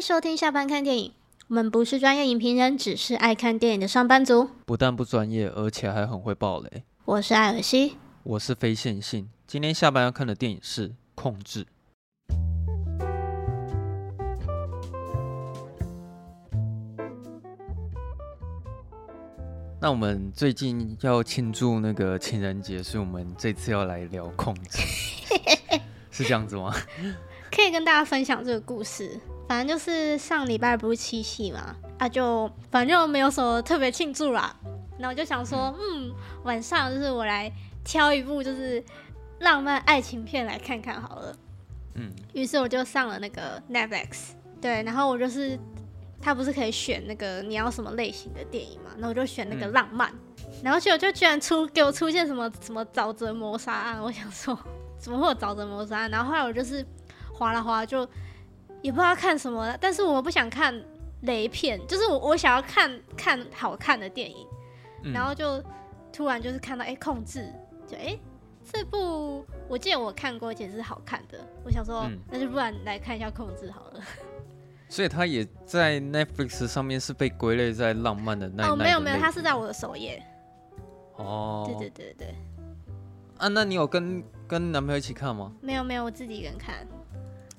收听下班看电影，我们不是专业影评人，只是爱看电影的上班族。不但不专业，而且还很会爆雷。我是艾尔西，我是非线性。今天下班要看的电影是《控制》。那我们最近要庆祝那个情人节，所以我们这次要来聊《控制》，是这样子吗？可以跟大家分享这个故事。反正就是上礼拜不是七夕嘛，啊就反正没有什么特别庆祝啦。那我就想说，嗯，晚上就是我来挑一部就是浪漫爱情片来看看好了。嗯，于是我就上了那个 Netflix，对，然后我就是他不是可以选那个你要什么类型的电影嘛，那我就选那个浪漫，嗯、然后结果就居然出给我出现什么什么沼泽谋杀案，我想说 怎么会有沼泽谋杀案？然后后来我就是划啦划就。也不知道看什么了，但是我不想看雷片，就是我我想要看看好看的电影，嗯、然后就突然就是看到哎、欸、控制，就哎、欸、这部我记得我看过，而且是好看的，我想说、嗯、那就不然来看一下控制好了。所以它也在 Netflix 上面是被归类在浪漫的那哦没有没有，它是在我的首页。哦，对对对对。啊，那你有跟跟男朋友一起看吗？没有没有，我自己一个人看。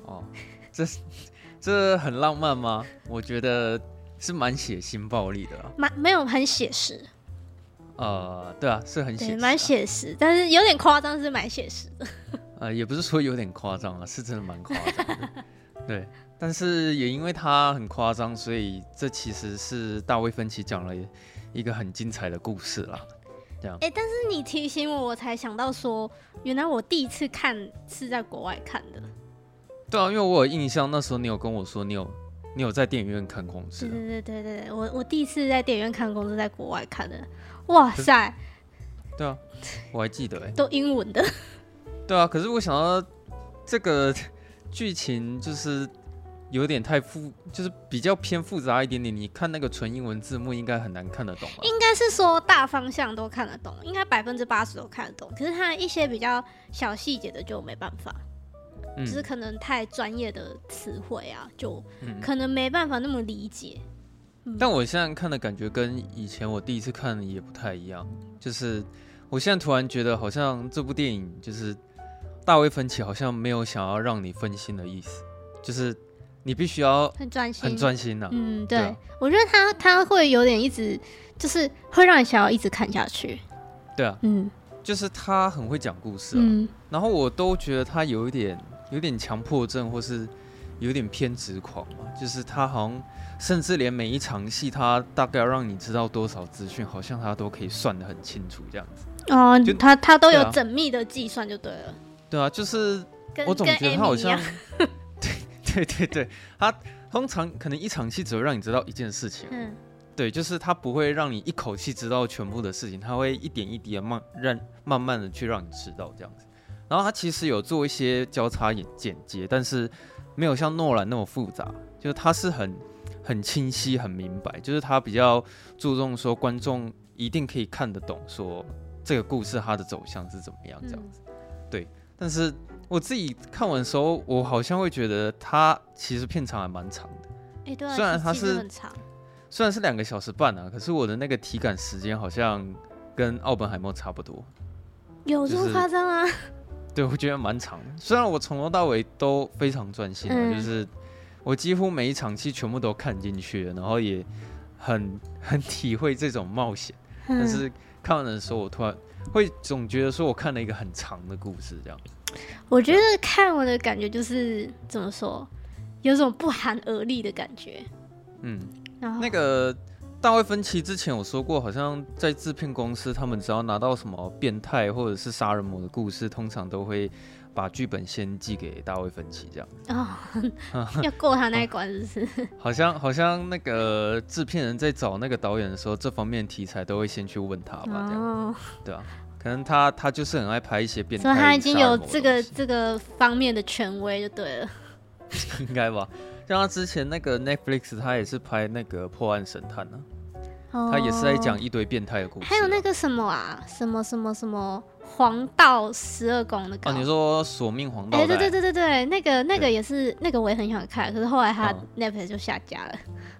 哦。这 这很浪漫吗？我觉得是蛮血腥暴力的，蛮没有很写实。呃，对啊，是很写实，蛮写实，但是有点夸张，是蛮写实的。呃，也不是说有点夸张啊，是真的蛮夸张的。对，但是也因为它很夸张，所以这其实是大卫芬奇讲了一个很精彩的故事啦。这样。哎，但是你提醒我，我才想到说，原来我第一次看是在国外看的。对啊，因为我有印象，那时候你有跟我说，你有你有在电影院看《控制》。对对对对对，我我第一次在电影院看《控制》在国外看的，哇塞！对啊，我还记得哎，都英文的。对啊，可是我想到这个剧情就是有点太复，就是比较偏复杂一点点。你看那个纯英文字幕，应该很难看得懂。应该是说大方向都看得懂，应该百分之八十都看得懂。可是它一些比较小细节的就没办法。只是可能太专业的词汇啊，就可能没办法那么理解。嗯。但我现在看的感觉跟以前我第一次看也不太一样，就是我现在突然觉得好像这部电影就是大卫芬奇好像没有想要让你分心的意思，就是你必须要很专心，很专心呐。嗯，对，对我觉得他他会有点一直就是会让你想要一直看下去。对啊，嗯，就是他很会讲故事啊，嗯，然后我都觉得他有一点。有点强迫症，或是有点偏执狂嘛，就是他好像甚至连每一场戏，他大概要让你知道多少资讯，好像他都可以算得很清楚这样子。哦，就他他都有缜密的计算就对了。对啊，就是我总觉得他好像，对对对对，他通常可能一场戏只会让你知道一件事情。嗯，对，就是他不会让你一口气知道全部的事情，他会一点一滴的慢让慢慢的去让你知道这样子。然后他其实有做一些交叉剪剪接，但是没有像诺兰那么复杂，就是他是很很清晰、很明白，就是他比较注重说观众一定可以看得懂，说这个故事它的走向是怎么样这样子。嗯、对，但是我自己看完的时候，我好像会觉得他其实片长还蛮长的。哎，对啊，虽然它是很长，虽然是两个小时半啊，可是我的那个体感时间好像跟奥本海默差不多。有这么夸张啊？就是对，我觉得蛮长的。虽然我从头到尾都非常专心，嗯，就是我几乎每一场戏全部都看进去了，然后也很很体会这种冒险。嗯，但是看完的时候，我突然会总觉得说我看了一个很长的故事，这样。我觉得看完的感觉就是怎么说，有种不寒而栗的感觉。嗯，然后那个。大卫芬奇之前有说过，好像在制片公司，他们只要拿到什么变态或者是杀人魔的故事，通常都会把剧本先寄给大卫芬奇这样。哦，要过他那一关，是不是？好像好像那个制片人在找那个导演的时候，这方面题材都会先去问他吧，这样。哦，对啊，可能他他就是很爱拍一些变态。所以他已经有这个这个方面的权威就对了。应该吧，像他之前那个 Netflix，他也是拍那个破案神探呢、啊。他也是在讲一堆变态的故事，还有那个什么啊，什么什么什么黄道十二宫那个。哦，你说索命黄道？哎，对对对对对，那个那个也是那个我也很想看，可是后来他 Netflix 就下架了。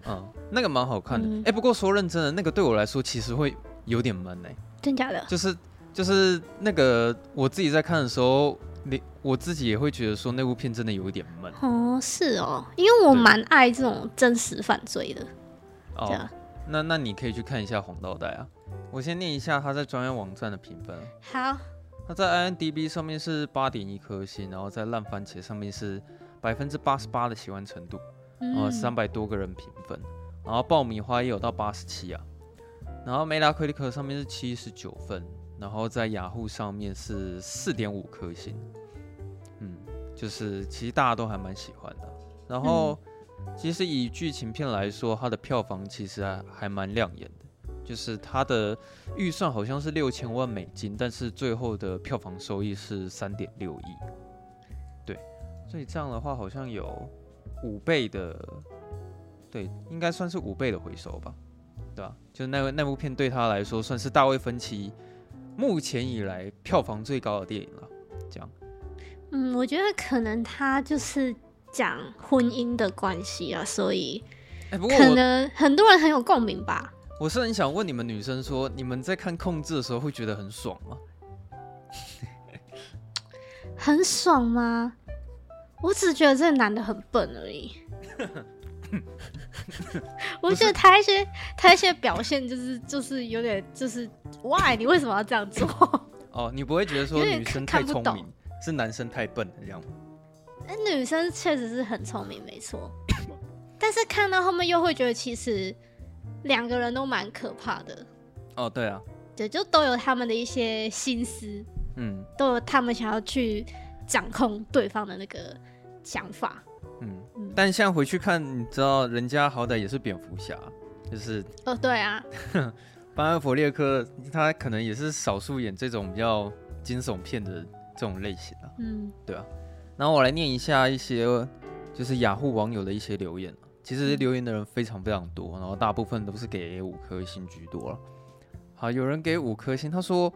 嗯，那个蛮好看的。哎，不过说认真的，那个对我来说其实会有点闷哎。真假的？就是就是那个我自己在看的时候，你我自己也会觉得说那部片真的有一点闷。哦，是哦，因为我蛮爱这种真实犯罪的。哦。那那你可以去看一下黄道带啊，我先念一下他在专业网站的评分。好，他在 IMDB 上面是八点一颗星，然后在烂番茄上面是百分之八十八的喜欢程度，然后三百多个人评分，然后爆米花也有到八十七啊，然后 Metacritic 上面是七十九分，然后在雅虎上面是四点五颗星，嗯，就是其实大家都还蛮喜欢的，然后。嗯其实以剧情片来说，它的票房其实还还蛮亮眼的。就是它的预算好像是六千万美金，但是最后的票房收益是三点六亿。对，所以这样的话好像有五倍的，对，应该算是五倍的回收吧，对吧？就是那个那部片对他来说算是大卫芬奇目前以来票房最高的电影了。这样，嗯，我觉得可能他就是。讲婚姻的关系啊，所以可能很多人很有共鸣吧。我是很想问你们女生说，你们在看控制的时候会觉得很爽吗？很爽吗？我只觉得这个男的很笨而已。我觉得他一些他一些表现就是就是有点就是 why 你为什么要这样做？哦，你不会觉得说女生太聪明，是男生太笨这样吗？女生确实是很聪明，没错。但是看到后面又会觉得，其实两个人都蛮可怕的。哦，对啊，对，就都有他们的一些心思，嗯，都有他们想要去掌控对方的那个想法。嗯，嗯，但现在回去看，你知道，人家好歹也是蝙蝠侠，就是哦，对啊，班恩弗列克他可能也是少数演这种比较惊悚片的这种类型啊。嗯，对啊。然后我来念一下一些，就是雅虎网友的一些留言。其实留言的人非常非常多，然后大部分都是给五颗星居多了。好，有人给五颗星，他说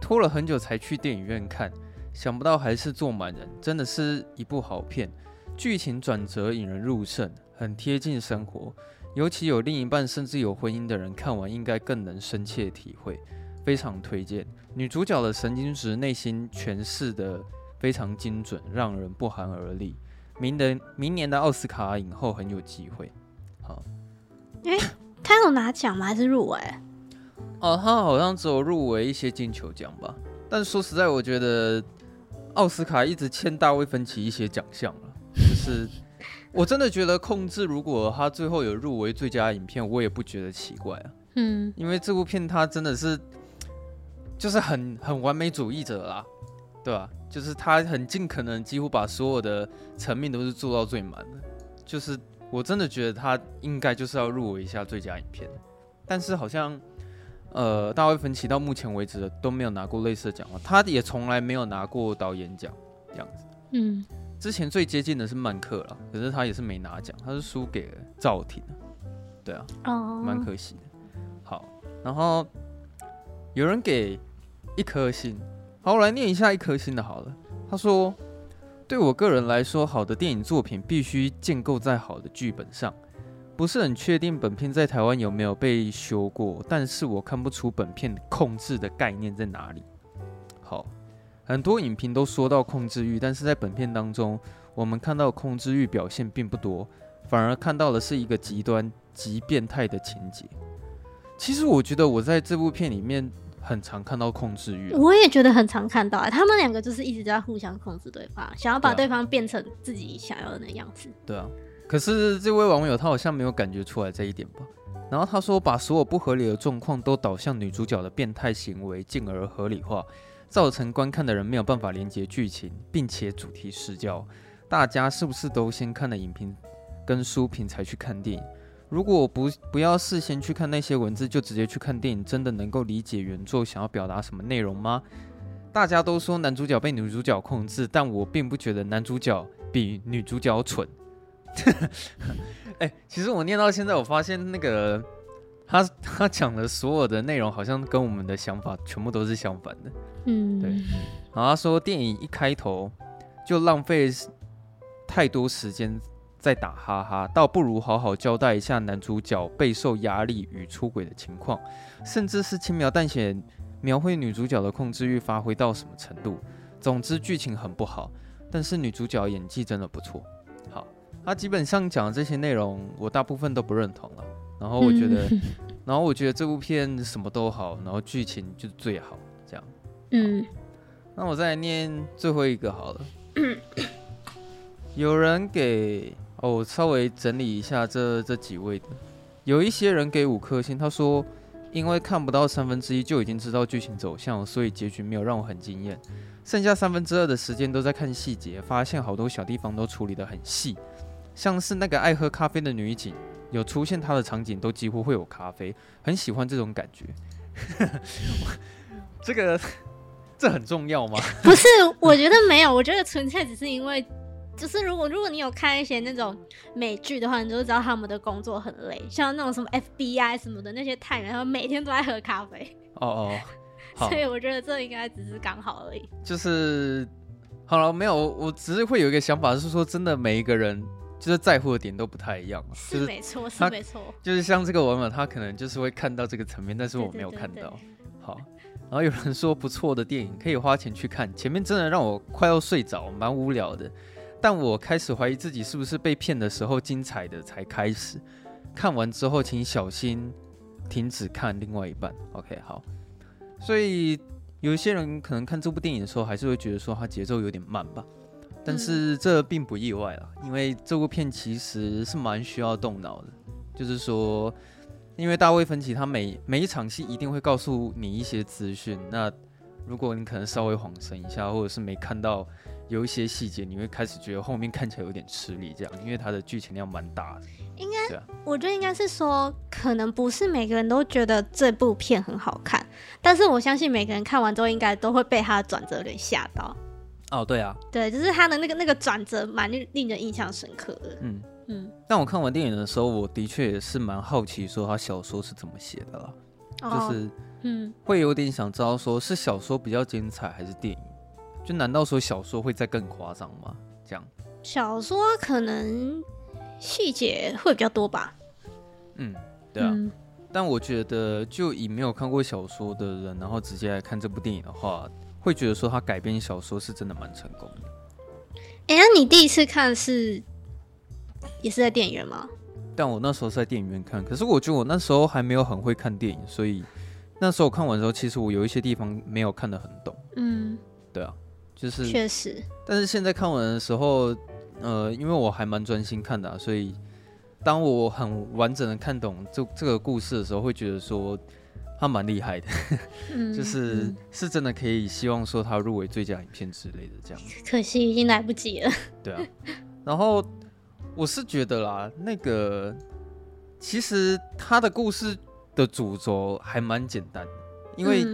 拖了很久才去电影院看，想不到还是坐满人，真的是一部好片，剧情转折引人入胜，很贴近生活，尤其有另一半甚至有婚姻的人看完应该更能深切体会，非常推荐。女主角的神经质内心诠释的。非常精准，让人不寒而栗。明的明年的奥斯卡影后很有机会。好，哎、欸，他有拿奖吗？还是入围？哦，他好像只有入围一些金球奖吧。但说实在，我觉得奥斯卡一直欠大卫芬奇一些奖项了。就是我真的觉得控制，如果他最后有入围最佳影片，我也不觉得奇怪啊。嗯，因为这部片他真的是就是很很完美主义者啦，对吧？就是他很尽可能，几乎把所有的层面都是做到最满的。就是我真的觉得他应该就是要入围一下最佳影片，但是好像呃，大卫芬奇到目前为止都没有拿过类似的奖项，他也从来没有拿过导演奖这样子。嗯，之前最接近的是曼克了，可是他也是没拿奖，他是输给了赵婷。对啊，哦，蛮可惜的。好，然后有人给一颗星。好，我来念一下一颗星的好了。他说：“对我个人来说，好的电影作品必须建构在好的剧本上。不是很确定本片在台湾有没有被修过，但是我看不出本片控制的概念在哪里。”好，很多影评都说到控制欲，但是在本片当中，我们看到控制欲表现并不多，反而看到的是一个极端极变态的情节。其实我觉得我在这部片里面。很常看到控制欲，我也觉得很常看到啊。他们两个就是一直在互相控制对方，想要把对方变成自己想要的那样子。对啊，可是这位网友他好像没有感觉出来这一点吧？然后他说，把所有不合理的状况都导向女主角的变态行为，进而合理化，造成观看的人没有办法连接剧情，并且主题失焦。大家是不是都先看了影评跟书评才去看电影？如果不不要事先去看那些文字，就直接去看电影，真的能够理解原作想要表达什么内容吗？大家都说男主角被女主角控制，但我并不觉得男主角比女主角蠢。哎、其实我念到现在，我发现那个他他讲的所有的内容，好像跟我们的想法全部都是相反的。嗯，对。然后他说电影一开头就浪费。太多时间在打哈哈，倒不如好好交代一下男主角备受压力与出轨的情况，甚至是轻描淡写描绘女主角的控制欲发挥到什么程度。总之剧情很不好，但是女主角演技真的不错。好，他基本上讲的这些内容，我大部分都不认同了。然后我觉得，然后我觉得这部片什么都好，然后剧情就最好这样。嗯，那我再来念最后一个好了。有人给哦，我稍微整理一下这这几位的，有一些人给五颗星，他说因为看不到三分之一就已经知道剧情走向，所以结局没有让我很惊艳，剩下三分之二的时间都在看细节，发现好多小地方都处理得很细，像是那个爱喝咖啡的女警，有出现他的场景都几乎会有咖啡，很喜欢这种感觉。这个这很重要吗？不是，我觉得没有，我觉得纯粹只是因为。就是如果如果你有看一些那种美剧的话，你就知道他们的工作很累，像那种什么 FBI 什么的那些探员，他们每天都在喝咖啡。哦哦，所以我觉得这应该只是刚好而已。就是好了，没有，我只是会有一个想法，是说真的，每一个人就是在乎的点都不太一样。是没错，是没错。就是像这个文本，他可能就是会看到这个层面，但是我没有看到。好，然后有人说不错的电影可以花钱去看，前面真的让我快要睡着，蛮无聊的。但我开始怀疑自己是不是被骗的时候精彩的才开始，看完之后请小心停止看另外一半。OK，好。所以有一些人可能看这部电影的时候还是会觉得说它节奏有点慢吧，但是这并不意外啦，因为这部片其实是蛮需要动脑的。就是说，因为大卫芬奇他每每一场戏一定会告诉你一些资讯，那如果你可能稍微晃神一下，或者是没看到。有一些细节，你会开始觉得后面看起来有点吃力，这样，因为它的剧情量蛮大的。应该，啊、我觉得应该是说，可能不是每个人都觉得这部片很好看，但是我相信每个人看完之后，应该都会被他的转折给吓到。哦，对啊，对，就是他的那个那个转折，蛮令人印象深刻的。嗯嗯。但我看完电影的时候，我的确也是蛮好奇，说他小说是怎么写的啦，哦、就是嗯，会有点想知道，说是小说比较精彩，还是电影？就难道说小说会再更夸张吗？这样，小说可能细节会比较多吧。嗯，对啊。嗯、但我觉得，就以没有看过小说的人，然后直接来看这部电影的话，会觉得说他改编小说是真的蛮成功的。哎、欸，那你第一次看是也是在电影院吗？但我那时候是在电影院看，可是我觉得我那时候还没有很会看电影，所以那时候我看完之后，其实我有一些地方没有看得很懂。嗯，对啊。就是确实，但是现在看完的时候，呃，因为我还蛮专心看的啊，所以当我很完整的看懂这这个故事的时候，会觉得说他蛮厉害的，嗯、就是、嗯、是真的可以希望说他入围最佳影片之类的这样。可惜已经来不及了。对啊，然后我是觉得啦，那个其实他的故事的主轴还蛮简单的，因为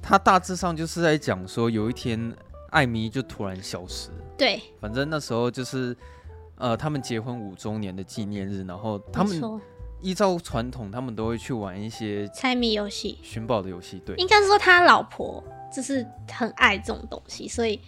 他大致上就是在讲说有一天。艾米就突然消失。对，反正那时候就是，呃，他们结婚五周年的纪念日，然后他们依照传统，他们都会去玩一些猜谜游戏、寻宝的游戏。对，应该是说他老婆就是很爱这种东西，所以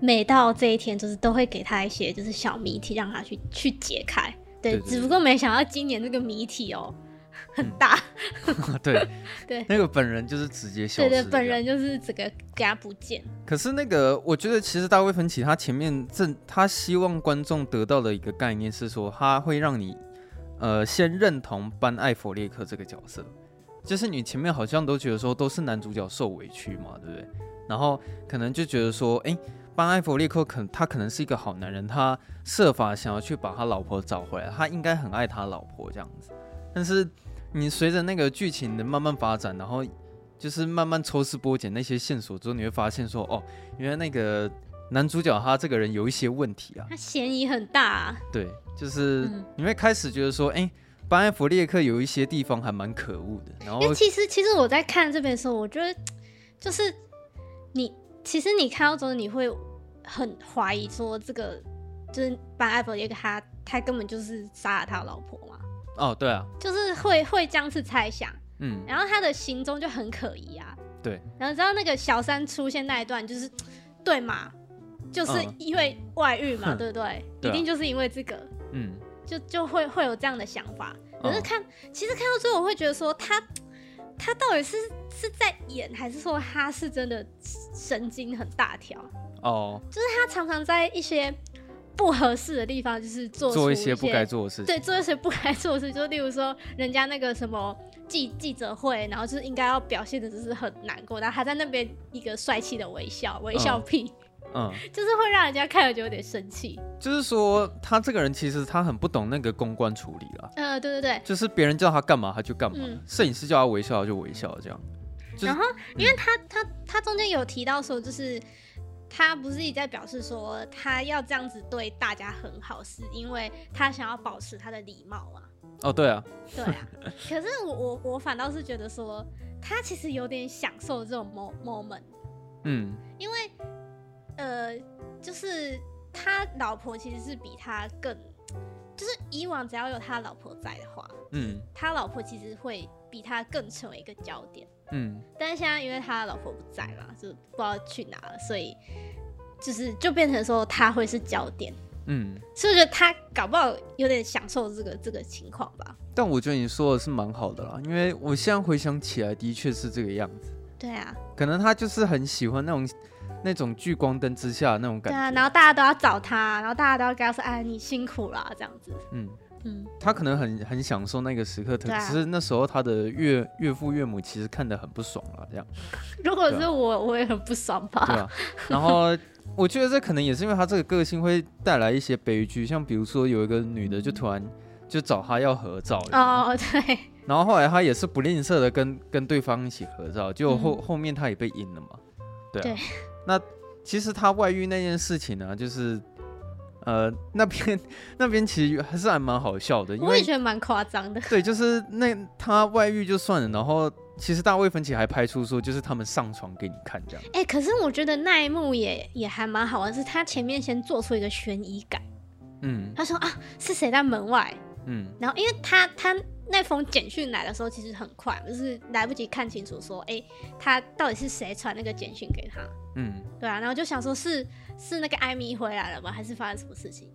每到这一天，就是都会给他一些就是小谜题，让他去去解开。对，只不过没想到今年这个谜题哦。很大，嗯、对 对，那个本人就是直接消失，对对，本人就是整个给他不见。可是那个，我觉得其实大卫芬奇他前面正他希望观众得到的一个概念是说，他会让你呃先认同班艾弗列克这个角色，就是你前面好像都觉得说都是男主角受委屈嘛，对不对？然后可能就觉得说，哎，班艾弗列克可他可能是一个好男人，他设法想要去把他老婆找回来，他应该很爱他老婆这样子，但是。你随着那个剧情的慢慢发展，然后就是慢慢抽丝剥茧那些线索之后，你会发现说，哦，原来那个男主角他这个人有一些问题啊，他嫌疑很大啊。对，就是你会开始觉得说，哎、欸，班艾弗列克有一些地方还蛮可恶的。然后，因为其实其实我在看这边的时候，我觉得就是你其实你看到之后，你会很怀疑说，这个就是班艾弗列克他他根本就是杀了他老婆嘛。哦，对啊，就是会会这样子猜想。嗯，然后他的行踪就很可疑啊。对，然后知道那个小三出现那一段，就是对嘛，就是因为外遇嘛，嗯、对不对？对啊、一定就是因为这个，嗯，就就会会有这样的想法。可是看，其实看到最后，我会觉得说他他到底是是在演，还是说他是真的神经很大条？哦，就是他常常在一些。不合适的地方就是做做一些不该做的事情，对，做一些不该做的事情，就例如说人家那个什么记记者会，然后就是应该要表现的就是很难过，然后他在那边一个帅气的微笑，微笑屁，嗯，就是会让人家看了就有点生气。就是说他这个人其实他很不懂那个公关处理了，呃，对对对，就是别人叫他干嘛他就干嘛，摄、嗯、影师叫他微笑他就微笑这样。就是、然后因为他、嗯、他他中间有提到说就是。他不是一直在表示说他要这样子对大家很好，是因为他想要保持他的礼貌啊？哦，对啊，对啊。可是我我我反倒是觉得说，他其实有点享受这种 moment。嗯，因为呃，就是他老婆其实是比他更，就是以往只要有他老婆在的话，嗯，他老婆其实会比他更成为一个焦点。嗯，但是现在因为他的老婆不在嘛，就不知道去哪了，所以就是就变成说他会是焦点。嗯，所以我觉得他搞不好有点享受这个这个情况吧。但我觉得你说的是蛮好的啦，因为我现在回想起来，的确是这个样子。对啊，可能他就是很喜欢那种那种聚光灯之下的那种感觉。对啊，然后大家都要找他，然后大家都要跟他说：“哎，你辛苦了。”这样子。嗯。嗯，他可能很很享受那个时刻，可是那时候他的岳岳父岳母其实看得很不爽了，这样。如果是我，啊、我也很不爽吧。对啊。然后 我觉得这可能也是因为他这个个性会带来一些悲剧，像比如说有一个女的就突然就找他要合照。哦，对。然后后来他也是不吝啬的跟跟对方一起合照，结果后、嗯、后面他也被阴了嘛。对啊。对。那其实他外遇那件事情呢，就是。呃，那边那边其实还是还蛮好笑的，因为我也觉得蛮夸张的。对，就是那他外遇就算了，然后其实大卫芬奇还拍出说，就是他们上床给你看这样。哎、欸，可是我觉得那一幕也也还蛮好玩，是他前面先做出一个悬疑感。嗯，他说啊，是谁在门外？嗯，然后因为他他那封简讯来的时候其实很快，就是来不及看清楚说，哎、欸，他到底是谁传那个简讯给他？嗯，对啊，然后就想说是。是那个艾米回来了吗？还是发生什么事情？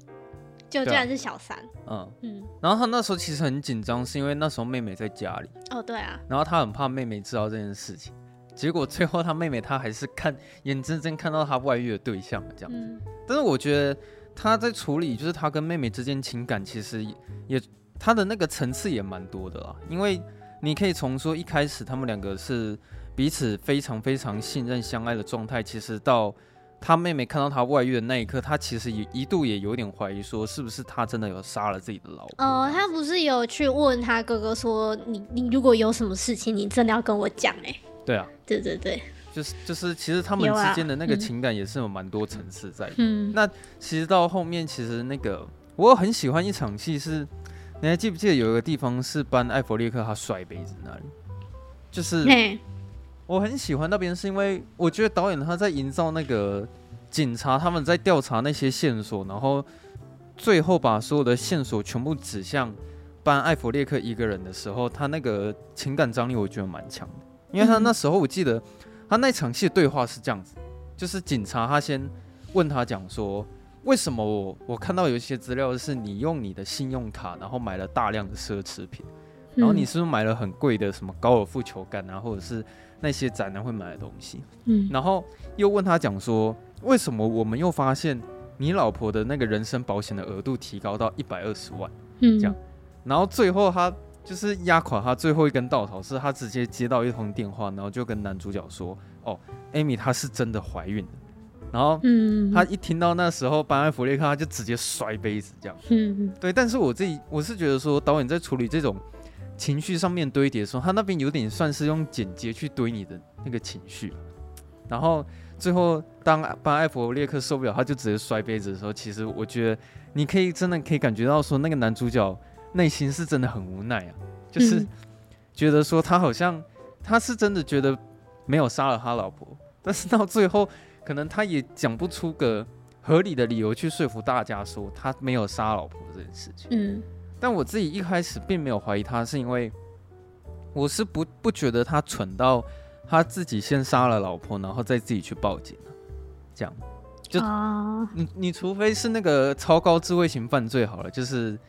就居然是小三。嗯嗯。然后他那时候其实很紧张，是因为那时候妹妹在家里。哦，对啊。然后他很怕妹妹知道这件事情，结果最后他妹妹他还是看眼睁睁看到他外遇的对象这样子。嗯。但是我觉得他在处理，就是他跟妹妹之间情感，其实也他的那个层次也蛮多的啦。因为你可以从说一开始他们两个是彼此非常非常信任相爱的状态，其实到。他妹妹看到他外遇的那一刻，他其实也一度也有点怀疑，说是不是他真的有杀了自己的老婆。哦，他不是有去问他哥哥说，你你如果有什么事情，你真的要跟我讲哎。对啊，对对对，就是就是，其实他们之间的那个情感也是有蛮多层次在的。嗯，那其实到后面，其实那个我很喜欢一场戏是，你还记不记得有一个地方是班艾弗列克他摔杯子那里，就是。我很喜欢那边，是因为我觉得导演他在营造那个警察他们在调查那些线索，然后最后把所有的线索全部指向班艾弗列克一个人的时候，他那个情感张力我觉得蛮强的。因为他那时候我记得他那场戏的对话是这样子，就是警察他先问他讲说，为什么我我看到有一些资料是你用你的信用卡，然后买了大量的奢侈品，然后你是不是买了很贵的什么高尔夫球杆啊，或者是？那些宅男会买的东西，嗯，然后又问他讲说，为什么我们又发现你老婆的那个人身保险的额度提高到一百二十万，嗯，这样，然后最后他就是压垮他最后一根稻草，是他直接接到一通电话，然后就跟男主角说，哦，艾米她是真的怀孕，然后，嗯，他一听到那时候班艾弗列克他就直接摔杯子这样，嗯，对，但是我自己我是觉得说导演在处理这种。情绪上面堆叠的时候，他那边有点算是用剪接去堆你的那个情绪，然后最后当班艾弗列克受不了，他就直接摔杯子的时候，其实我觉得你可以真的可以感觉到说，那个男主角内心是真的很无奈啊，就是觉得说他好像他是真的觉得没有杀了他老婆，但是到最后可能他也讲不出个合理的理由去说服大家说他没有杀老婆这件事情。嗯。但我自己一开始并没有怀疑他，是因为我是不不觉得他蠢到他自己先杀了老婆，然后再自己去报警，这样就、uh、你你除非是那个超高智慧型犯罪好了，就是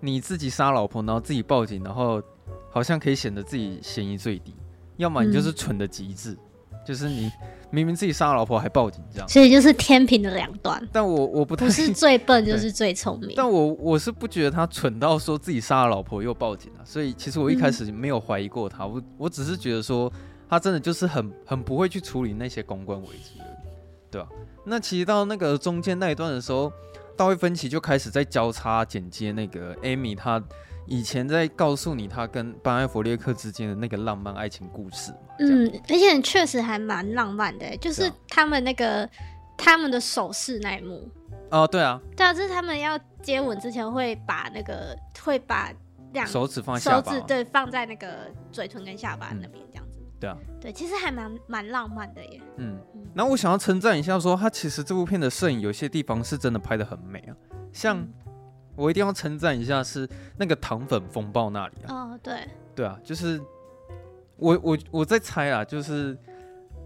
你自己杀老婆，然后自己报警，然后好像可以显得自己嫌疑最低，要么你就是蠢的极致，嗯、就是你。明明自己杀了老婆还报警，这样，所以就是天平的两端。但我我不太不是最笨就是最聪明。但我我是不觉得他蠢到说自己杀了老婆又报警了，所以其实我一开始没有怀疑过他，嗯、我我只是觉得说他真的就是很很不会去处理那些公关危机而已，对吧、啊？那其实到那个中间那一段的时候，大卫芬奇就开始在交叉剪接那个艾米他。以前在告诉你他跟班艾弗列克之间的那个浪漫爱情故事，嗯，而且确实还蛮浪漫的，就是他们那个、啊、他们的手势那一幕。哦，对啊，对啊，就是他们要接吻之前会把那个会把两手指放在下巴，手指对放在那个嘴唇跟下巴那边这样子。嗯、对啊，对，其实还蛮蛮浪漫的耶。嗯，然后我想要称赞一下说，说他其实这部片的摄影有些地方是真的拍的很美啊，像。嗯我一定要称赞一下，是那个糖粉风暴那里啊。哦，对，对啊，就是我我我在猜啊，就是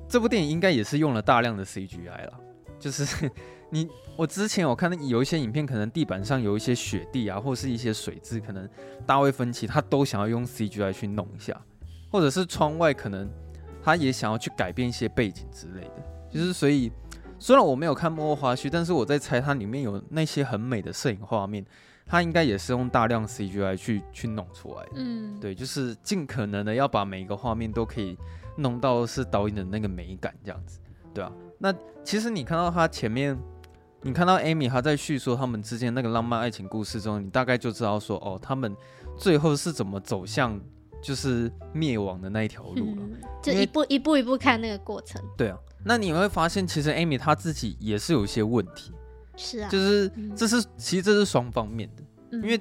这部电影应该也是用了大量的 CGI 了。就是 你我之前我看到有一些影片，可能地板上有一些雪地啊，或是一些水渍，可能大卫芬奇他都想要用 CGI 去弄一下，或者是窗外可能他也想要去改变一些背景之类的。就是所以。虽然我没有看幕后花絮，但是我在猜它里面有那些很美的摄影画面，它应该也是用大量 CGI 去去弄出来的。嗯，对，就是尽可能的要把每一个画面都可以弄到是导演的那个美感这样子，对啊。那其实你看到他前面，你看到 Amy 她在叙说他们之间那个浪漫爱情故事中，你大概就知道说，哦，他们最后是怎么走向就是灭亡的那一条路了。嗯，就一步一步一步看那个过程。对啊。那你会发现，其实 Amy 她自己也是有一些问题，是啊，就是这是、嗯、其实这是双方面的，嗯、因为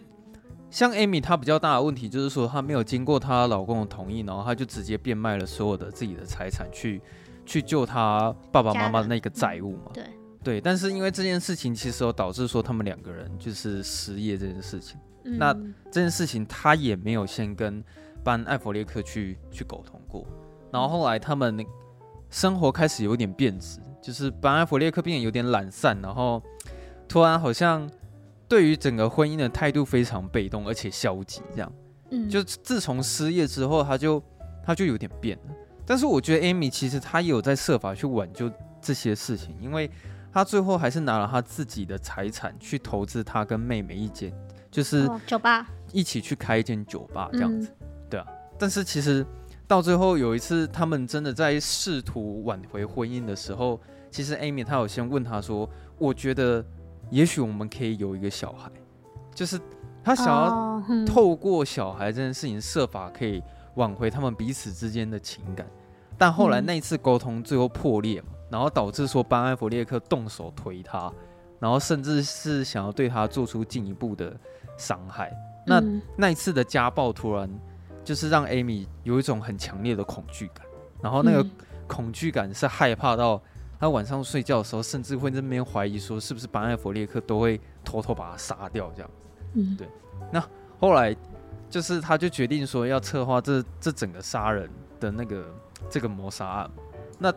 像 Amy 她比较大的问题就是说，她没有经过她老公的同意，然后她就直接变卖了所有的自己的财产去去救她爸爸妈妈的那个债务嘛，嗯、对。对，但是因为这件事情其实有导致说他们两个人就是失业这件事情，嗯、那这件事情他也没有先跟班艾弗列克去去沟通过，然后后来他们那。生活开始有点变质，就是班艾弗列克变得有点懒散，然后突然好像对于整个婚姻的态度非常被动，而且消极，这样。嗯，就自从失业之后，他就他就有点变了。但是我觉得艾米其实她也有在设法去挽救这些事情，因为她最后还是拿了她自己的财产去投资她跟妹妹一间，就是酒吧，一起去开一间酒吧这样子，对啊。但是其实。到最后有一次，他们真的在试图挽回婚姻的时候，其实 Amy 她有先问他说：“我觉得也许我们可以有一个小孩，就是他想要透过小孩这件事情设法可以挽回他们彼此之间的情感。”但后来那一次沟通最后破裂嘛，然后导致说班艾弗列克动手推他，然后甚至是想要对他做出进一步的伤害。那那一次的家暴突然。就是让 Amy 有一种很强烈的恐惧感，然后那个恐惧感是害怕到他晚上睡觉的时候，甚至会在那边怀疑说是不是班艾弗列克都会偷偷把他杀掉这样子。嗯，对。那后来就是他就决定说要策划这这整个杀人的那个这个谋杀案。那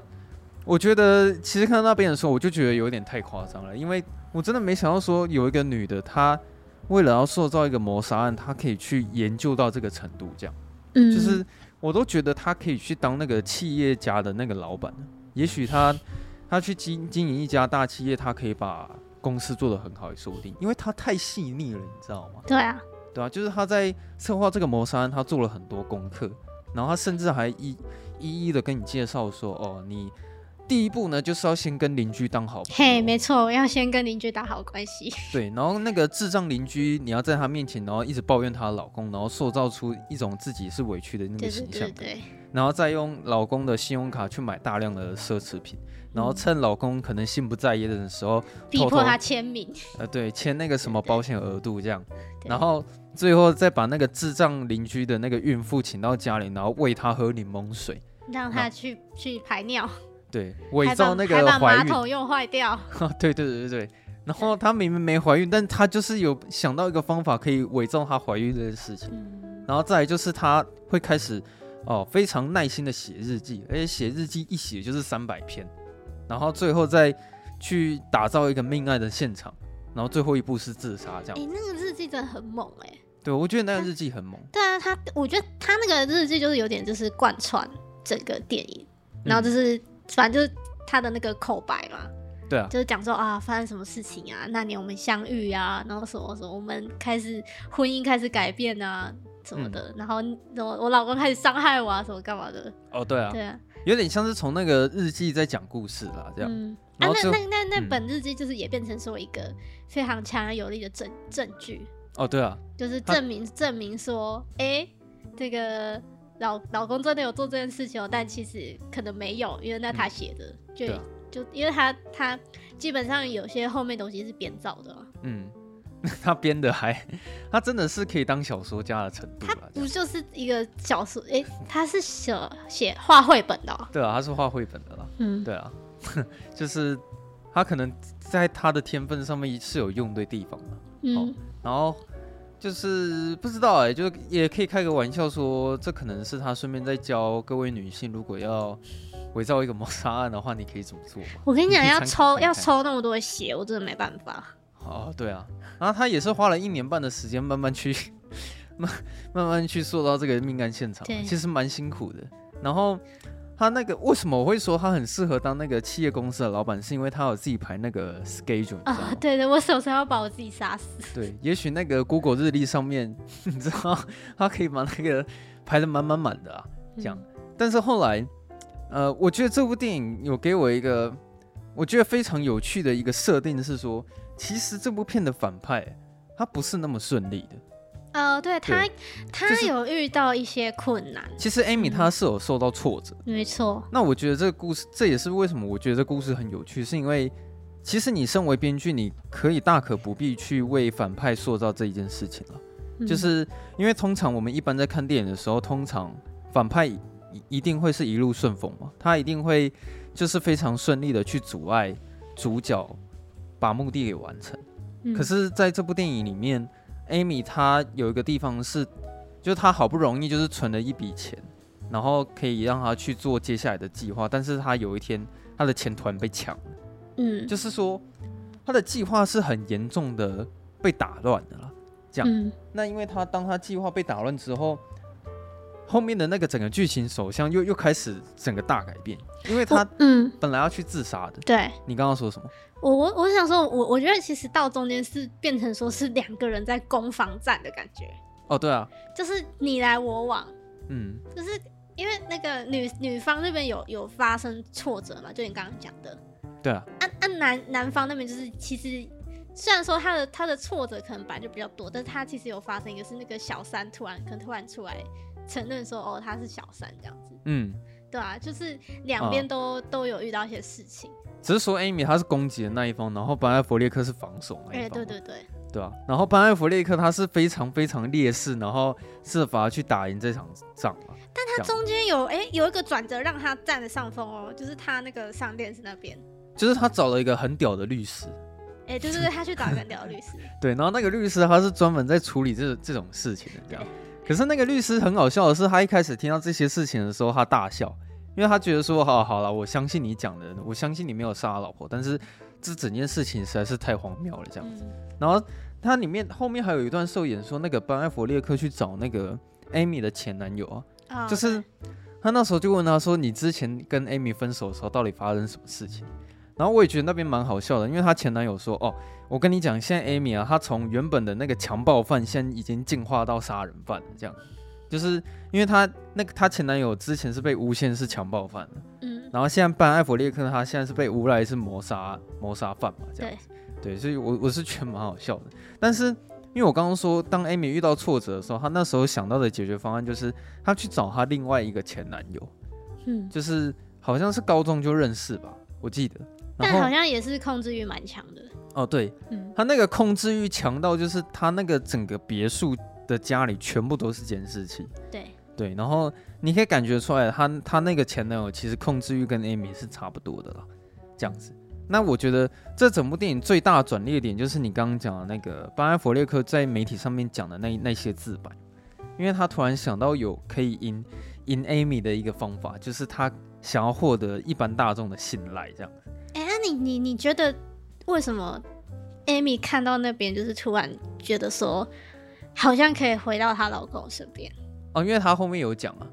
我觉得其实看到那边的时候，我就觉得有点太夸张了，因为我真的没想到说有一个女的她。为了要塑造一个谋杀案，他可以去研究到这个程度，这样，嗯，就是我都觉得他可以去当那个企业家的那个老板。也许他他去经经营一家大企业，他可以把公司做得很好，也说不定。因为他太细腻了，你知道吗？对啊，对啊，就是他在策划这个谋杀案，他做了很多功课，然后他甚至还一一一的跟你介绍说，哦，你。第一步呢，就是要先跟邻居当好朋友。嘿，没错，要先跟邻居打好关系。对，然后那个智障邻居，你要在他面前，然后一直抱怨她的老公，然后塑造出一种自己是委屈的那个形象。对，对，对，对。然后再用老公的信用卡去买大量的奢侈品，然后趁老公可能心不在焉的时候，逼迫他签名。呃，对，签那个什么保险额度这样，然后最后再把那个智障邻居的那个孕妇请到家里，然后喂她喝柠檬水，让她去去排尿。对，伪造那个怀孕，还把马桶用坏掉。对对对对对，然后她明明没怀孕，但她就是有想到一个方法可以伪造她怀孕这件事情。嗯、然后再来就是她会开始。哦，非常耐心的写日记，而且写日记一写就是三百篇，然后最后再去打造一个命案的现场，然后最后一步是自杀，这样。哎、欸，那个日记真的很猛哎、欸。对，我觉得那个日记很猛。对啊，他，我觉得他那个日记就是有点就是贯穿整个电影，然后就是、嗯、反正就是他的那个口白嘛。对啊。就是讲说啊，发生什么事情啊？那年我们相遇啊，然后什么什么，我们开始婚姻开始改变啊。什么的，嗯、然后我我老公开始伤害我啊，什么干嘛的？哦，对啊，对啊，有点像是从那个日记在讲故事啦，这样。嗯，啊，那那那那本日记就是也变成说一个非常强而有力的证证据。哦，对啊，就是证明证明说，哎，这个老老公真的有做这件事情哦，但其实可能没有，因为那他写的，嗯、就、啊、就因为他他基本上有些后面东西是编造的。嗯。他编的还，他真的是可以当小说家的程度。他不就是一个小说？哎、欸，他是写写画绘本的、喔。对啊，他是画绘本的啦。嗯，对啊，就是他可能在他的天分上面是有用对地方的。嗯、哦，然后就是不知道哎、欸，就也可以开个玩笑说，这可能是他顺便在教各位女性，如果要伪造一个谋杀案的话，你可以怎么做？我跟你讲，要抽要抽那么多血，我真的没办法。哦，对啊，然后他也是花了一年半的时间，慢慢去 慢慢慢去塑造这个命案现场，其实蛮辛苦的。然后他那个为什么我会说他很适合当那个企业公司的老板，是因为他有自己排那个 schedule 啊、哦，对对，我手上要把我自己杀死。对，也许那个 Google 日历上面，你知道，他可以把那个排的满满满的啊，这样。嗯、但是后来，呃，我觉得这部电影有给我一个我觉得非常有趣的一个设定是说。其实这部片的反派，他不是那么顺利的。哦，对他，他有遇到一些困难。其实 Amy 她是有受到挫折。没错。那我觉得这个故事，这也是为什么我觉得这故事很有趣，是因为其实你身为编剧，你可以大可不必去为反派塑造这一件事情了。嗯、就是因为通常我们一般在看电影的时候，通常反派一定会是一路顺风嘛，他一定会就是非常顺利的去阻碍主角。把目的给完成，嗯、可是在这部电影里面，Amy 她有一个地方是，就是她好不容易就是存了一笔钱，然后可以让她去做接下来的计划，但是她有一天她的钱突然被抢了，嗯，就是说她的计划是很严重的被打乱的了，这样，嗯、那因为她当她计划被打乱之后，后面的那个整个剧情走向又又开始整个大改变，因为他嗯。本来要去自杀的，对，你刚刚说什么？我我我想说，我我觉得其实到中间是变成说是两个人在攻防战的感觉。哦，对啊，就是你来我往，嗯，就是因为那个女女方那边有有发生挫折嘛，就你刚刚讲的。对啊。按按男男方那边就是其实虽然说他的他的挫折可能本来就比较多，但是他其实有发生一个是那个小三突然可能突然出来承认说哦他是小三这样子。嗯。对啊，就是两边都、哦、都有遇到一些事情。只是说，Amy 她是攻击的那一方，然后班艾弗列克是防守那一方。对对对对啊，然后班艾弗列克他是非常非常劣势，然后设法去打赢这场仗嘛。但他中间有哎有一个转折，让他占了上风哦，就是他那个上电视那边，就是他找了一个很屌的律师。哎，对对对，他去找一个很屌的律师。对，然后那个律师他是专门在处理这这种事情的，这样。可是那个律师很好笑的是，他一开始听到这些事情的时候，他大笑。因为他觉得说，好好了，我相信你讲的，我相信你没有杀他老婆，但是这整件事情实在是太荒谬了，这样子。嗯、然后他里面后面还有一段受演说，那个班艾弗列克去找那个 Amy 的前男友啊，哦、就是他那时候就问他说，你之前跟 Amy 分手的时候到底发生什么事情？然后我也觉得那边蛮好笑的，因为他前男友说，哦，我跟你讲，现在 Amy 啊，她从原本的那个强暴犯，现在已经进化到杀人犯了，这样。就是因为她那个她前男友之前是被诬陷是强暴犯的，嗯，然后现在办艾弗列克他现在是被诬赖是谋杀谋杀犯嘛，这样子。对，对，所以我我是觉得蛮好笑的。但是因为我刚刚说，当艾米遇到挫折的时候，她那时候想到的解决方案就是她去找她另外一个前男友，嗯，就是好像是高中就认识吧，我记得。但好像也是控制欲蛮强的。哦，对，嗯，他那个控制欲强到就是他那个整个别墅的家里全部都是监视器。对对，然后你可以感觉出来他，他他那个前男友其实控制欲跟 Amy 是差不多的啦，这样子。那我觉得这整部电影最大的转捩点就是你刚刚讲的那个巴恩·弗列克在媒体上面讲的那那些自白，因为他突然想到有可以赢赢 Amy 的一个方法，就是他想要获得一般大众的信赖，这样子。哎、欸，那你你你觉得为什么 Amy 看到那边就是突然觉得说，好像可以回到她老公身边？哦，因为她后面有讲啊，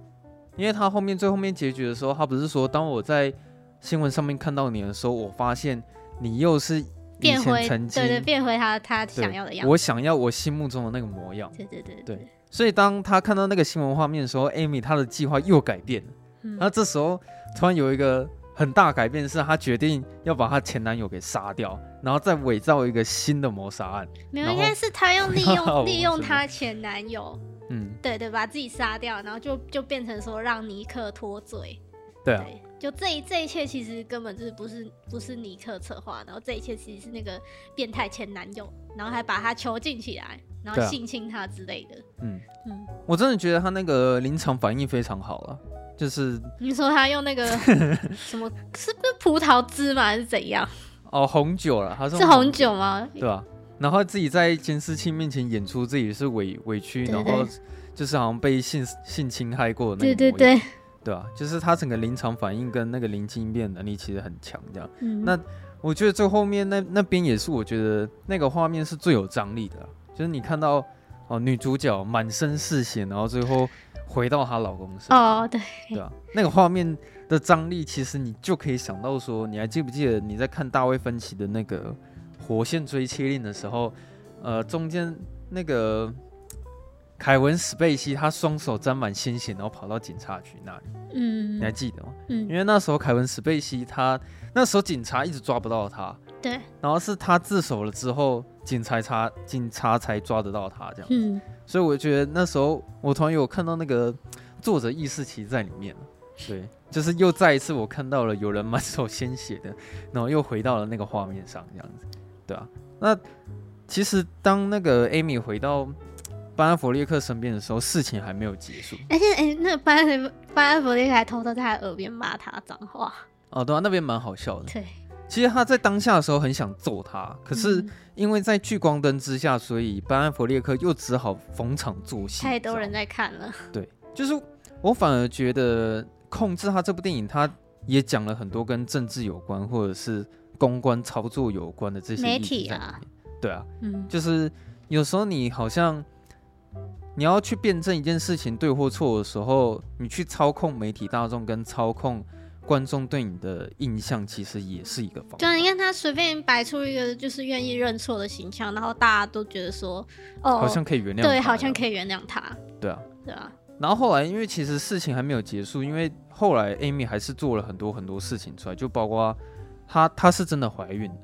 因为她后面最后面结局的时候，她不是说，当我在新闻上面看到你的时候，我发现你又是变回对对变回他他想要的样子，我想要我心目中的那个模样。对对对对，对。所以当他看到那个新闻画面的时候艾米她的计划又改变了。嗯，然后这时候突然有一个。很大改变是，她决定要把她前男友给杀掉，然后再伪造一个新的谋杀案。没有，应该是她用利用 利用她前男友，嗯，对对，把自己杀掉，然后就就变成说让尼克脱罪。对啊，就这一这一切其实根本就是不是不是尼克策划，然后这一切其实是那个变态前男友，然后还把他囚禁起来，然后性侵他之类的。嗯嗯，我真的觉得他那个临场反应非常好了。就是你说他用那个 什么，是不是葡萄汁吗？还是怎样？哦，红酒了，他是红酒吗？对吧？然后自己在监视器面前演出自己是委委屈，对对对，然后就是好像被性性侵害过的那个，对对对，对啊，就是他整个临场反应跟那个临机应变能力其实很强，这样。嗯、那我觉得最后面那那边也是，我觉得那个画面是最有张力的，就是你看到哦女主角满身是血，然后最后。回到她老公身上。哦，对。对啊，那个画面的张力，其实你就可以想到说，你还记不记得你在看大卫芬奇的那个《火线追切令》的时候，呃，中间那个凯文史贝西他双手沾满鲜血，然后跑到警察局那里，嗯，你还记得吗？嗯，因为那时候凯文史贝西他那时候警察一直抓不到他，对，然后是他自首了之后，警察查警察才抓得到他这样，嗯。所以我觉得那时候我突然有看到那个作者意识其实在里面，对，就是又再一次我看到了有人满手鲜血的，然后又回到了那个画面上这样子，对啊。那其实当那个艾米回到班艾佛列克身边的时候，事情还没有结束。而且哎，那个班艾班艾佛列克还偷偷在他耳边骂他脏话。哦，对啊，那边蛮好笑的。对。其实他在当下的时候很想揍他，可是因为在聚光灯之下，所以班艾弗列克又只好逢场作戏。太多人在看了。对，就是我反而觉得控制他这部电影，他也讲了很多跟政治有关或者是公关操作有关的这些媒体啊。对啊，嗯，就是有时候你好像你要去辩证一件事情对或错的时候，你去操控媒体大众跟操控。观众对你的印象其实也是一个方法。对，你看他随便摆出一个就是愿意认错的形象，然后大家都觉得说，哦，好像可以原谅。对，好像可以原谅他。对啊，对啊。然后后来，因为其实事情还没有结束，因为后来 Amy 还是做了很多很多事情出来，就包括她她是真的怀孕的，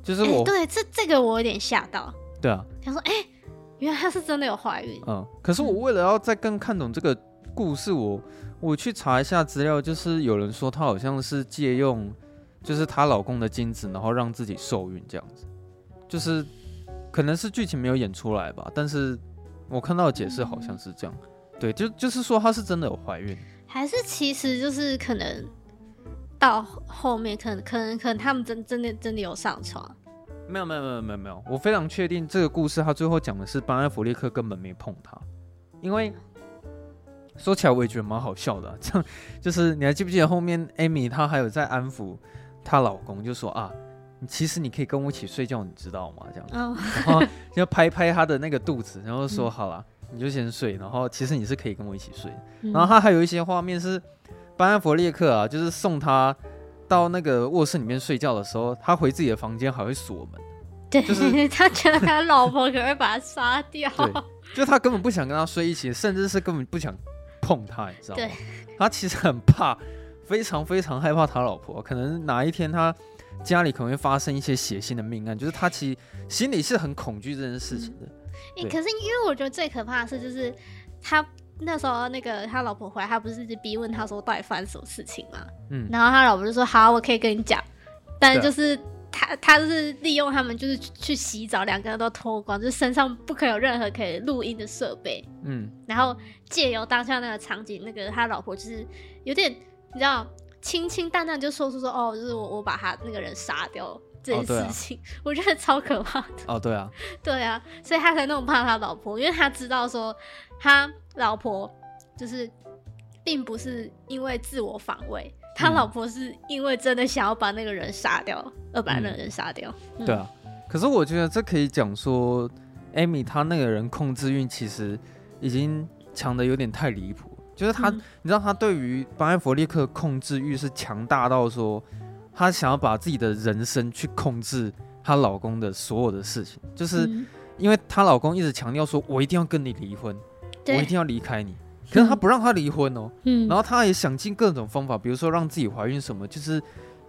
就是我。欸、对，这这个我有点吓到。对啊。想说，哎、欸，原来她是真的有怀孕。嗯。可是我为了要再更看懂这个故事，我。我去查一下资料，就是有人说她好像是借用，就是她老公的精子，然后让自己受孕这样子，就是可能是剧情没有演出来吧，但是我看到的解释好像是这样，对，就就是说她是真的有怀孕，还是其实就是可能到后面可能可能可能他们真真的真的有上床，没有没有没有没有没有，我非常确定这个故事他最后讲的是班艾弗利克根本没碰她，因为。说起来我也觉得蛮好笑的，啊，这样就是你还记不记得后面艾米她还有在安抚她老公，就说啊，其实你可以跟我一起睡觉，你知道吗？这样然后就拍拍她的那个肚子，然后说、嗯、好了，你就先睡，然后其实你是可以跟我一起睡。嗯、然后他还有一些画面是班艾佛列克啊，就是送他到那个卧室里面睡觉的时候，他回自己的房间还会锁门，对，就是 他觉得他老婆可能会把他杀掉，就他根本不想跟他睡一起，甚至是根本不想。碰他，你知道吗？他其实很怕非常非常害怕他老婆，可能哪一天他家里可能会发生一些血腥的命案，就是他其实心里是很恐惧这件事情的。嗯欸、可是因为我觉得最可怕的是，就是他那时候那个他老婆回来，他不是一直逼问他说到底发生什么事情吗？嗯，然后他老婆就说好，我可以跟你讲，但就是。他他是利用他们，就是去洗澡，两个人都脱光，就是身上不可有任何可以录音的设备。嗯，然后借由当下那个场景，那个他老婆就是有点，你知道，清清淡淡就说出说，哦，就是我我把他那个人杀掉这件事情，哦啊、我觉得超可怕的。哦，对啊，对啊，所以他才那么怕他老婆，因为他知道说他老婆就是并不是因为自我防卫。他老婆是因为真的想要把那个人杀掉，嗯、而把那个人杀掉。嗯、对啊，可是我觉得这可以讲说艾米她那个人控制欲其实已经强的有点太离谱。就是她，嗯、你知道，她对于班艾佛列克控制欲是强大到说，她想要把自己的人生去控制她老公的所有的事情。就是因为她老公一直强调说，我一定要跟你离婚，我一定要离开你。可是他不让他离婚哦，嗯，然后她也想尽各种方法，比如说让自己怀孕什么，就是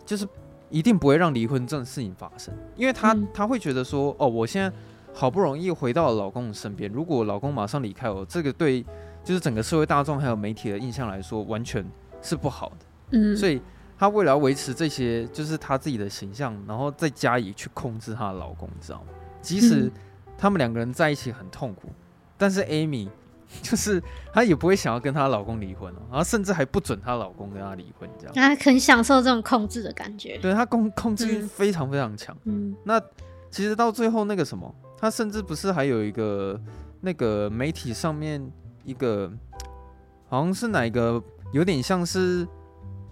就是一定不会让离婚这种事情发生，因为她、嗯、他会觉得说，哦，我现在好不容易回到了老公的身边，如果老公马上离开我，这个对就是整个社会大众还有媒体的印象来说，完全是不好的，嗯，所以她为了要维持这些，就是她自己的形象，然后再加以去控制她的老公，你知道吗？即使他们两个人在一起很痛苦，但是 Amy。就是她也不会想要跟她老公离婚哦，然后甚至还不准她老公跟她离婚，这样。她很享受这种控制的感觉。对，她控控制欲非常非常强。嗯，那其实到最后那个什么，她甚至不是还有一个那个媒体上面一个，好像是哪一个有点像是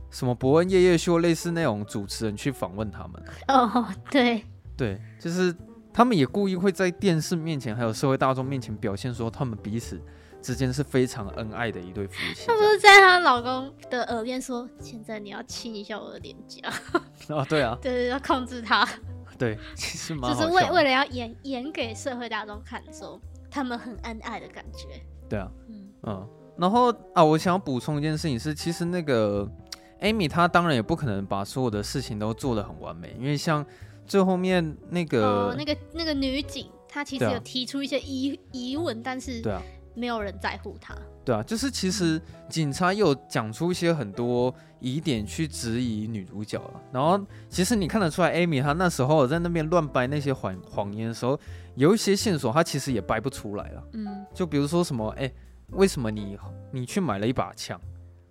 什么伯恩夜夜秀类似那种主持人去访问他们。哦，对，对，就是他们也故意会在电视面前还有社会大众面前表现说他们彼此。之间是非常恩爱的一对夫妻。她不是在她老公的耳边说：“现在你要亲一下我的脸颊。”哦，对啊，对，要控制他。对，其实蛮就是为为了要演演给社会大众看，说他们很恩爱的感觉。对啊，嗯嗯。然后啊，我想要补充一件事情是，其实那个 Amy 她当然也不可能把所有的事情都做得很完美，因为像最后面那个、哦、那个那个女警，她其实有提出一些疑、啊、疑问，但是对啊。没有人在乎他，对啊，就是其实警察又讲出一些很多疑点去质疑女主角了。然后其实你看得出来，Amy 她那时候在那边乱掰那些谎谎言的时候，有一些线索她其实也掰不出来了。嗯，就比如说什么，哎，为什么你你去买了一把枪？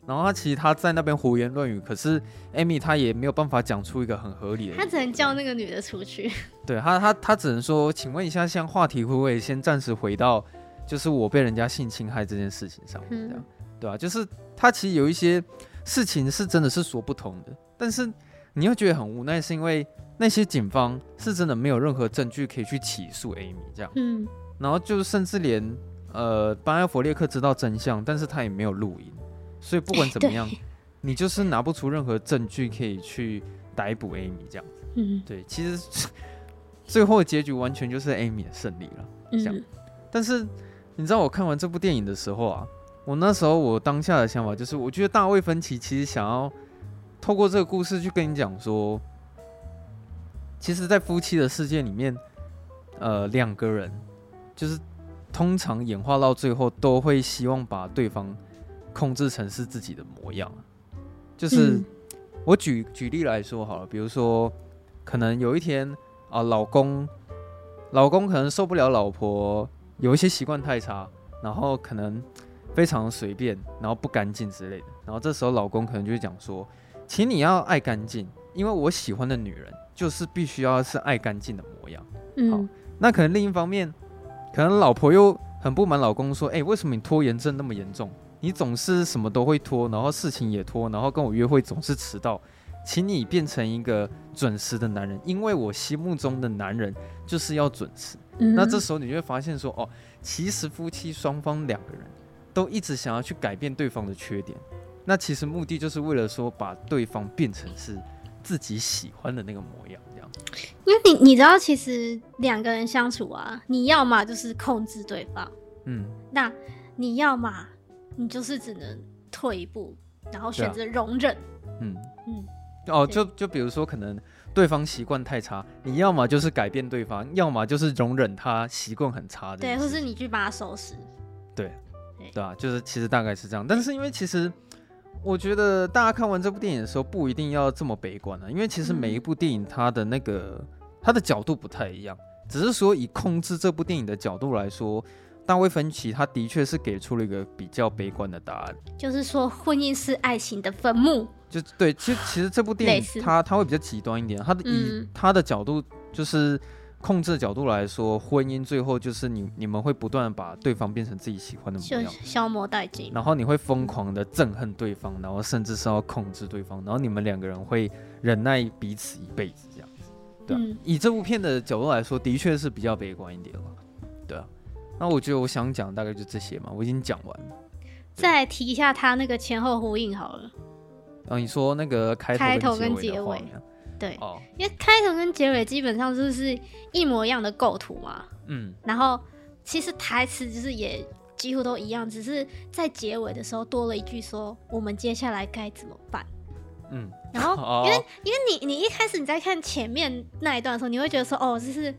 然后他其实他在那边胡言乱语，可是 Amy 她也没有办法讲出一个很合理的。他只能叫那个女的出去。对他，他他只能说，请问一下，像话题会不会先暂时回到？就是我被人家性侵害这件事情上面，这样，对吧？就是他其实有一些事情是真的是说不通的，但是你又觉得很无奈，是因为那些警方是真的没有任何证据可以去起诉 Amy 这样，嗯，然后就甚至连呃班艾弗列克知道真相，但是他也没有录音，所以不管怎么样，你就是拿不出任何证据可以去逮捕 Amy 这样，嗯，对，其实 最后的结局完全就是 Amy 的胜利了，这样，但是。你知道我看完这部电影的时候啊，我那时候我当下的想法就是，我觉得大卫芬奇其实想要透过这个故事去跟你讲说，其实，在夫妻的世界里面，呃，两个人就是通常演化到最后都会希望把对方控制成是自己的模样。就是我举举例来说好了，比如说，可能有一天啊，老公老公可能受不了老婆。有一些习惯太差，然后可能非常随便，然后不干净之类的。然后这时候老公可能就会讲说：“请你要爱干净，因为我喜欢的女人就是必须要是爱干净的模样。”嗯，好，那可能另一方面，可能老婆又很不满老公说：“诶，为什么你拖延症那么严重？你总是什么都会拖，然后事情也拖，然后跟我约会总是迟到。请你变成一个准时的男人，因为我心目中的男人就是要准时。”嗯、那这时候你就会发现说，哦，其实夫妻双方两个人都一直想要去改变对方的缺点，那其实目的就是为了说把对方变成是自己喜欢的那个模样，这样。因为你你知道，其实两个人相处啊，你要嘛就是控制对方，嗯，那你要嘛你就是只能退一步，然后选择容忍，嗯。嗯，哦，就就比如说可能对方习惯太差，你要么就是改变对方，要么就是容忍他习惯很差的，对，或是你去帮他收拾，对，对。啊，就是其实大概是这样，但是因为其实。我觉得大家看完这部电影的时候，不一定要这么悲观啊，因为其实每一部电影它的那个它的角度不太一样，只是说以控制这部电影的角度来说，大卫芬奇他的确是给出了一个比较悲观的答案，就是说婚姻是爱情的坟墓。就对，其实其实这部电影它它会比较极端一点，它的以它的角度就是。控制的角度来说，婚姻最后就是你你们会不断的把对方变成自己喜欢的模样，消磨殆尽。然后你会疯狂的憎恨对方，然后甚至是要控制对方，然后你们两个人会忍耐彼此一辈子这样子。对啊，嗯，以这部片的角度来说，的确是比较悲观一点了。对啊，那我觉得我想讲大概就这些嘛，我已经讲完了。再来提一下他那个前后呼应好了。哦，你说那个开头跟结尾。对，因为开头跟结尾基本上就是一模一样的构图嘛，嗯，然后其实台词就是也几乎都一样，只是在结尾的时候多了一句说我们接下来该怎么办，嗯，然后因为因为你你一开始你在看前面那一段的时候，你会觉得说哦，这是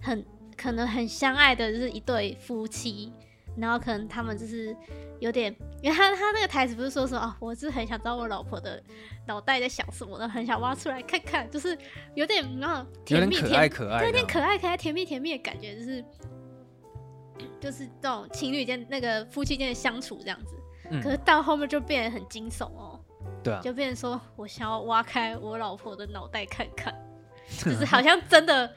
很可能很相爱的就是一对夫妻。然后可能他们就是有点，因为他他那个台词不是说什么啊，我是很想知道我老婆的脑袋在想什么的，很想挖出来看看，就是有点那种甜蜜甜，可爱可爱，有点可爱可爱甜蜜甜蜜的感觉，就是就是这种情侣间那个夫妻间的相处这样子。嗯、可是到后面就变得很惊悚哦，对啊，就变成说我想要挖开我老婆的脑袋看看，就是好像真的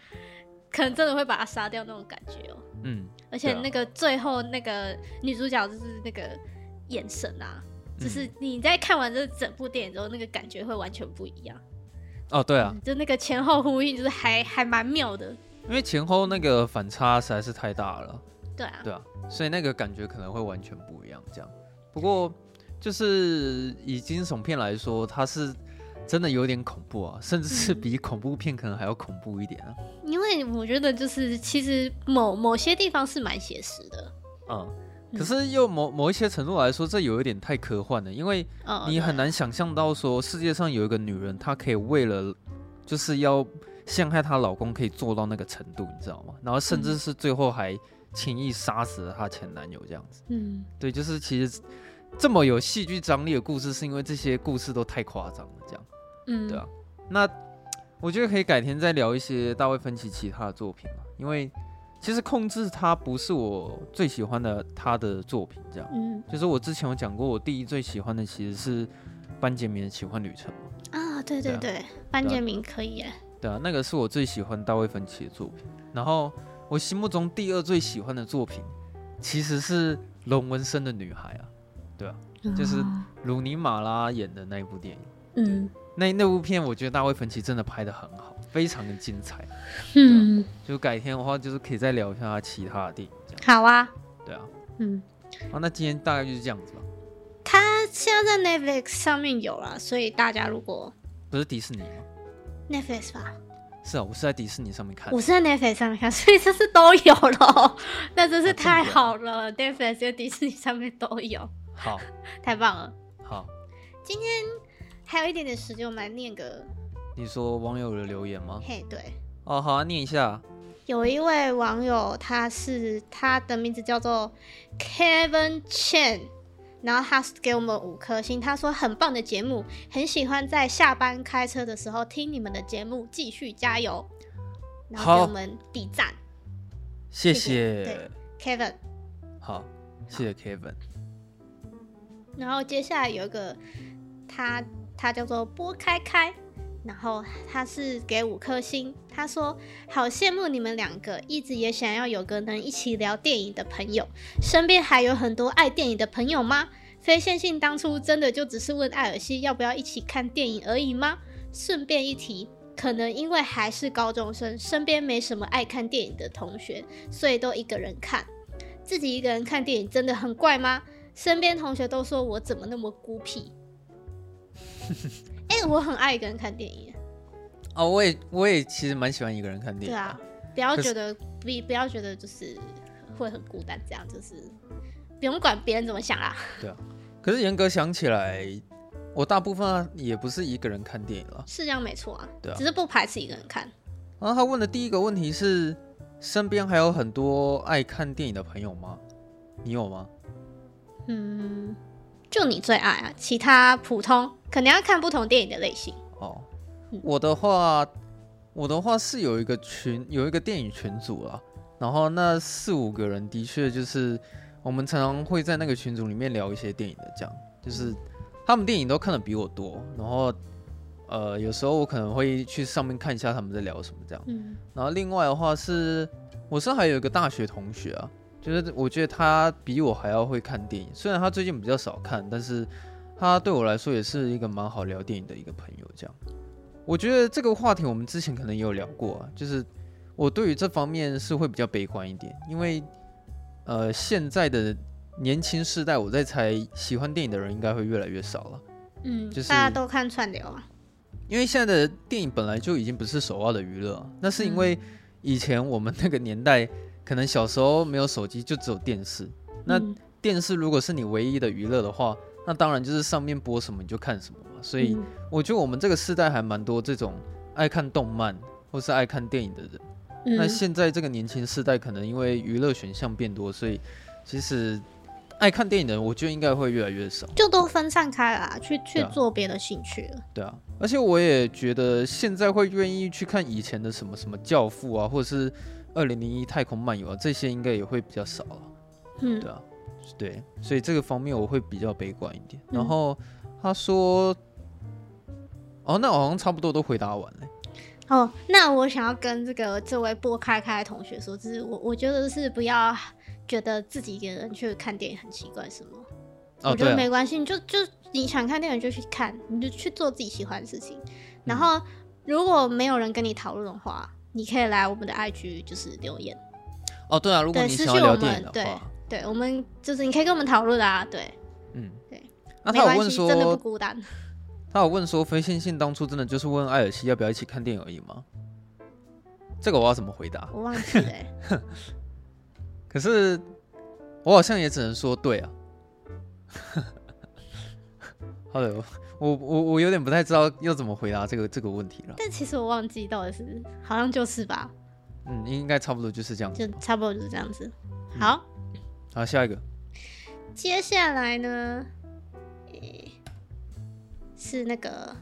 可能真的会把他杀掉那种感觉哦。嗯。而且那个最后那个女主角就是那个眼神啊，就是你在看完这整部电影之后，那个感觉会完全不一样。哦，对啊，就那个前后呼应，就是还还蛮妙的。因为前后那个反差实在是太大了。对啊，对啊，所以那个感觉可能会完全不一样。这样，不过就是以惊悚片来说，它是。真的有点恐怖啊，甚至是比恐怖片可能还要恐怖一点啊。嗯、因为我觉得就是其实某某些地方是蛮写实的，嗯，可是又某某一些程度来说，这有一点太科幻了，因为你很难想象到说世界上有一个女人，她可以为了就是要陷害她老公，可以做到那个程度，你知道吗？然后甚至是最后还轻易杀死了她前男友这样子。嗯，对，就是其实这么有戏剧张力的故事，是因为这些故事都太夸张了，这样。嗯，对啊，那我觉得可以改天再聊一些大卫芬奇其他的作品嘛，因为其实控制他不是我最喜欢的他的作品，这样，嗯，就是我之前有讲过，我第一最喜欢的其实是班杰明的奇幻旅程嘛，啊，对对对，班杰明可以耶，对啊，那个是我最喜欢大卫芬奇的作品，然后我心目中第二最喜欢的作品其实是龙纹身的女孩啊，对啊，就是鲁尼马拉演的那一部电影，嗯。那那部片，我觉得大卫芬奇真的拍的很好，非常的精彩。嗯，就改天的话，就是可以再聊一下他其他的电影。好啊。对啊。嗯。好，那今天大概就是这样子吧。他现在在 Netflix 上面有了，所以大家如果不是迪士尼吗？Netflix 吧。是啊，我是在迪士尼上面看。我是在 Netflix 上面看，所以这是都有了。那真是太好了，Netflix 跟迪士尼上面都有。好。太棒了。好。今天。还有一点点时间，我们来念个。你说网友的留言吗？嘿，对。哦，好啊，念一下。有一位网友，他是他的名字叫做 Kevin Chen，然后他给我们五颗星，他说很棒的节目，很喜欢在下班开车的时候听你们的节目，继续加油。然后给我们点赞。谢谢。对，Kevin。好，谢谢 Kevin。然后接下来有一个他。他叫做波开开，然后他是给五颗星。他说：“好羡慕你们两个，一直也想要有个能一起聊电影的朋友。身边还有很多爱电影的朋友吗？非线性当初真的就只是问艾尔西要不要一起看电影而已吗？顺便一提，可能因为还是高中生，身边没什么爱看电影的同学，所以都一个人看。自己一个人看电影真的很怪吗？身边同学都说我怎么那么孤僻。” 哎、欸，我很爱一个人看电影。哦，我也，我也其实蛮喜欢一个人看电影。对啊，不要觉得，不不要觉得就是会很孤单，这样就是不用管别人怎么想啦。对啊，可是严格想起来，我大部分也不是一个人看电影了，是这样没错啊，对啊，只是不排斥一个人看。然后他问的第一个问题是：身边还有很多爱看电影的朋友吗？你有吗？嗯，就你最爱啊，其他普通肯定要看不同电影的类型。哦，我的话，我的话是有一个群，有一个电影群组啊。然后那四五个人的确就是，我们常常会在那个群组里面聊一些电影的，这样就是他们电影都看的比我多。然后呃，有时候我可能会去上面看一下他们在聊什么这样。嗯。然后另外的话是，我是还有一个大学同学啊，就是我觉得他比我还要会看电影，虽然他最近比较少看，但是他对我来说也是一个蛮好聊电影的一个朋友这样。我觉得这个话题我们之前可能也有聊过啊，就是我对于这方面是会比较悲观一点，因为呃现在的年轻世代，我在猜喜欢电影的人应该会越来越少了。嗯，就是大家都看串流啊。因为现在的电影本来就已经不是首要的娱乐，那是因为以前我们那个年代可能小时候没有手机，就只有电视。那电视如果是你唯一的娱乐的话，那当然就是上面播什么你就看什么嘛。所以我觉得我们这个世代还蛮多这种爱看动漫或是爱看电影的人。嗯、那现在这个年轻世代可能因为娱乐选项变多，所以其实爱看电影的人，我觉得应该会越来越少，就都分散开了啦，去去做别的兴趣了。对啊，而且我也觉得现在会愿意去看以前的什么什么教父啊，或者是二零零一太空漫游啊，这些应该也会比较少了。嗯，对啊，对，所以这个方面我会比较悲观一点。然后他说。哦，那我好像差不多都回答完了。哦，那我想要跟这个这位波开开的同学说，就是我我觉得是不要觉得自己一个人去看电影很奇怪是吗。哦，我觉得没关系，啊、你就就你想看电影就去看，你就去做自己喜欢的事情。然后如果没有人跟你讨论的话，你可以来我们的 IG 就是留言。哦，对啊，如果你想要聊电影的话，对，我们就是你可以跟我们讨论啊，对，嗯，对。那他有问说，真的不孤单。他有问说，非线性当初真的就是问艾尔西要不要一起看电影而已吗？这个我要怎么回答？我忘记了、欸。可是我好像也只能说对啊。好的，我我我有点不太知道要怎么回答这个这个问题了。但其实我忘记到底是好像就是吧。嗯，应该差不多就是这样子。就差不多就是这样子。好，嗯、好，下一个。接下来呢？是那个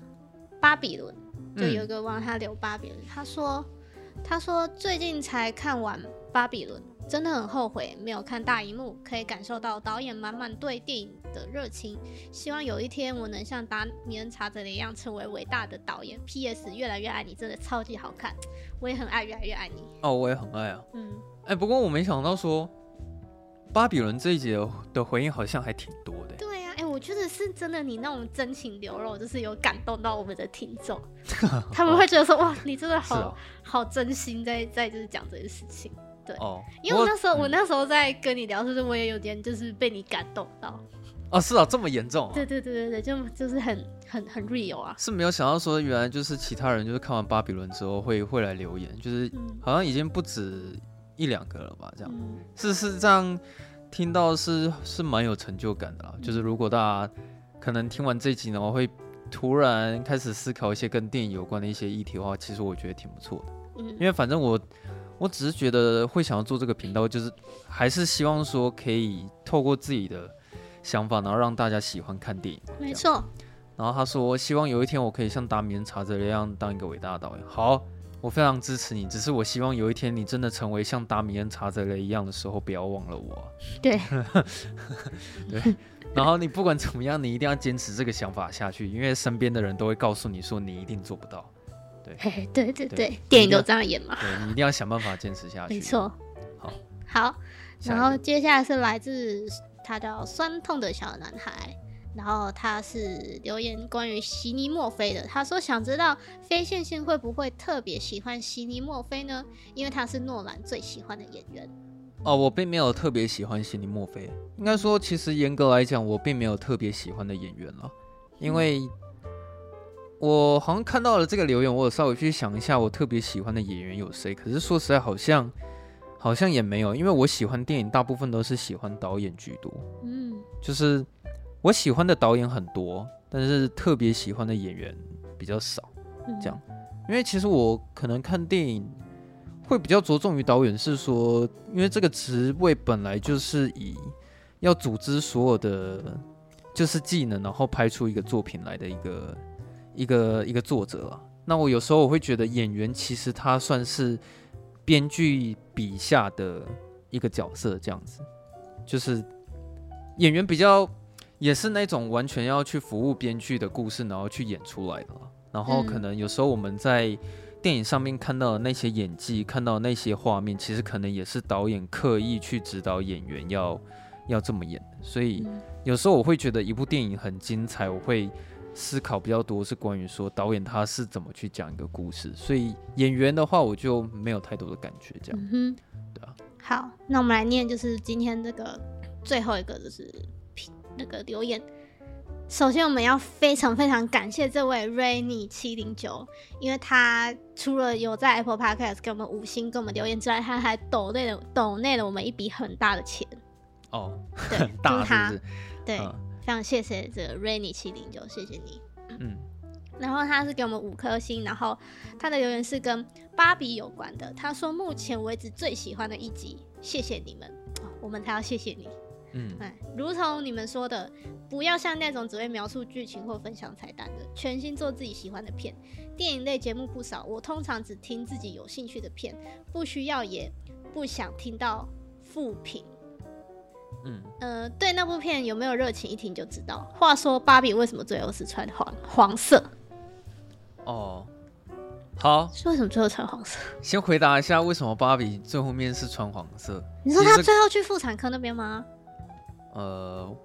巴比伦，就有一个网他留巴比伦，嗯、他说，他说最近才看完巴比伦，真的很后悔没有看大荧幕，可以感受到导演满满对电影的热情。希望有一天我能像达米恩·查泽雷一样成为伟大的导演。P.S. 越来越爱你，真的超级好看，我也很爱，越来越爱你。哦，我也很爱啊。嗯，哎、欸，不过我没想到说巴比伦这一节的回应好像还挺多的。对呀，哎。我觉得是真的，你那种真情流露，就是有感动到我们的听众，他们会觉得说：“哇，你真的好、哦、好真心在在就是讲这件事情。”对，哦，因为我那时候我，我那时候在跟你聊，就是我也有点就是被你感动到。哦，是啊，这么严重、啊？对对对对对，就就是很很很 real 啊。是没有想到说，原来就是其他人就是看完巴比伦之后会会来留言，就是好像已经不止一两个了吧？这样，嗯、是是这样。听到是是蛮有成就感的啦，就是如果大家可能听完这一集呢，我会突然开始思考一些跟电影有关的一些议题的话，其实我觉得挺不错的。嗯，因为反正我我只是觉得会想要做这个频道，就是还是希望说可以透过自己的想法，然后让大家喜欢看电影。没错。然后他说，希望有一天我可以像达米恩·查泽那样当一个伟大的导演。好。我非常支持你，只是我希望有一天你真的成为像达米恩·查泽雷一样的时候，不要忘了我。对，对。然后你不管怎么样，你一定要坚持这个想法下去，因为身边的人都会告诉你说你一定做不到。对，对对对，对电影都这样演嘛。对，你一定要想办法坚持下去。没错。好，好。然后接下来是来自他叫酸痛的小男孩。然后他是留言关于席尼墨菲的，他说想知道非线性会不会特别喜欢席尼墨菲呢？因为他是诺兰最喜欢的演员。哦，我并没有特别喜欢席尼墨菲，应该说其实严格来讲，我并没有特别喜欢的演员了，因为我好像看到了这个留言，我有稍微去想一下，我特别喜欢的演员有谁？可是说实在，好像好像也没有，因为我喜欢电影大部分都是喜欢导演居多。嗯，就是。我喜欢的导演很多，但是特别喜欢的演员比较少，这样。因为其实我可能看电影会比较着重于导演，是说，因为这个职位本来就是以要组织所有的就是技能，然后拍出一个作品来的一个一个一个作者啊。那我有时候我会觉得演员其实他算是编剧笔下的一个角色，这样子，就是演员比较。也是那种完全要去服务编剧的故事，然后去演出来的。然后可能有时候我们在电影上面看到的那些演技，看到那些画面，其实可能也是导演刻意去指导演员要要这么演。所以有时候我会觉得一部电影很精彩，我会思考比较多是关于说导演他是怎么去讲一个故事。所以演员的话，我就没有太多的感觉。这样，嗯，对啊。好，那我们来念，就是今天这个最后一个，就是。那个留言，首先我们要非常非常感谢这位 Rainy 七零九，因为他除了有在 Apple Podcast 给我们五星给我们留言之外，他还抖内了抖内了我们一笔很大的钱哦，对，很大就是他，是是？对，嗯、非常谢谢这个 Rainy 七零九，谢谢你，嗯，然后他是给我们五颗星，然后他的留言是跟芭比有关的，他说目前为止最喜欢的一集，谢谢你们，哦、我们才要谢谢你。嗯，哎，如同你们说的，不要像那种只会描述剧情或分享彩蛋的，全心做自己喜欢的片。电影类节目不少，我通常只听自己有兴趣的片，不需要也不想听到负评。嗯，呃，对那部片有没有热情，一听就知道。话说，芭比为什么最后是穿黄黄色？哦，好，是为什么最后穿黄色？先回答一下，为什么芭比最后面是穿黄色？你说他最后去妇产科那边吗？呃，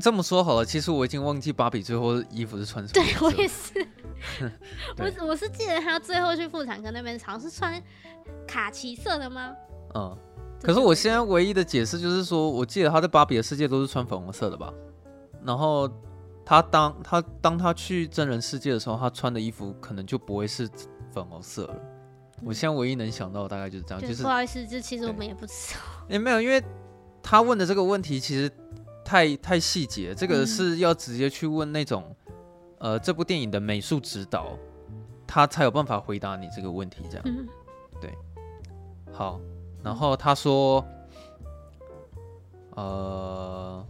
这么说好了，其实我已经忘记芭比最后衣服是穿什么。对 我也是，我我是记得她最后去妇产科那边，好像是穿卡其色的吗？嗯，可是我现在唯一的解释就是说，我记得他在芭比的世界都是穿粉红色的吧？然后他当他当他去真人世界的时候，他穿的衣服可能就不会是粉红色了。嗯、我现在唯一能想到的大概就是这样，就是不好意思，这其实我们也不知道。也没有，因为。他问的这个问题其实太太细节，这个是要直接去问那种，嗯、呃，这部电影的美术指导，他才有办法回答你这个问题。这样，嗯、对，好。然后他说，呃，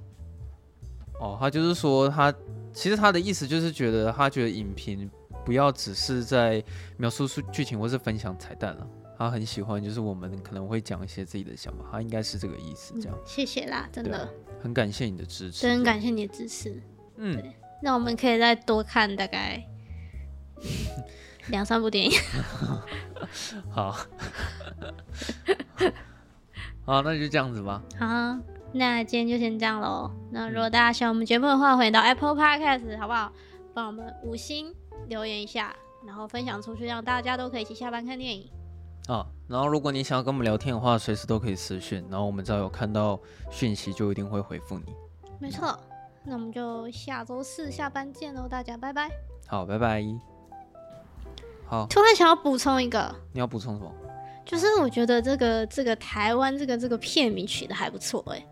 哦，他就是说他其实他的意思就是觉得他觉得影评不要只是在描述出剧情或是分享彩蛋了。他很喜欢，就是我们可能会讲一些自己的想法，他应该是这个意思，这样。嗯、谢谢啦，真的。很感谢你的支持。真感谢你的支持。嗯。那我们可以再多看大概两三部电影。好。好，那就这样子吧。好，那今天就先这样喽。那如果大家喜欢我们节目的话，欢迎到 Apple Podcast 好不好？帮我们五星留言一下，然后分享出去，让大家都可以一起下班看电影。啊，然后如果你想要跟我们聊天的话，随时都可以私讯，然后我们只要有看到讯息，就一定会回复你。没错，那我们就下周四下班见喽，大家拜拜。好，拜拜。好，突然想要补充一个，你要补充什么？就是我觉得这个这个台湾这个这个片名取的还不错哎。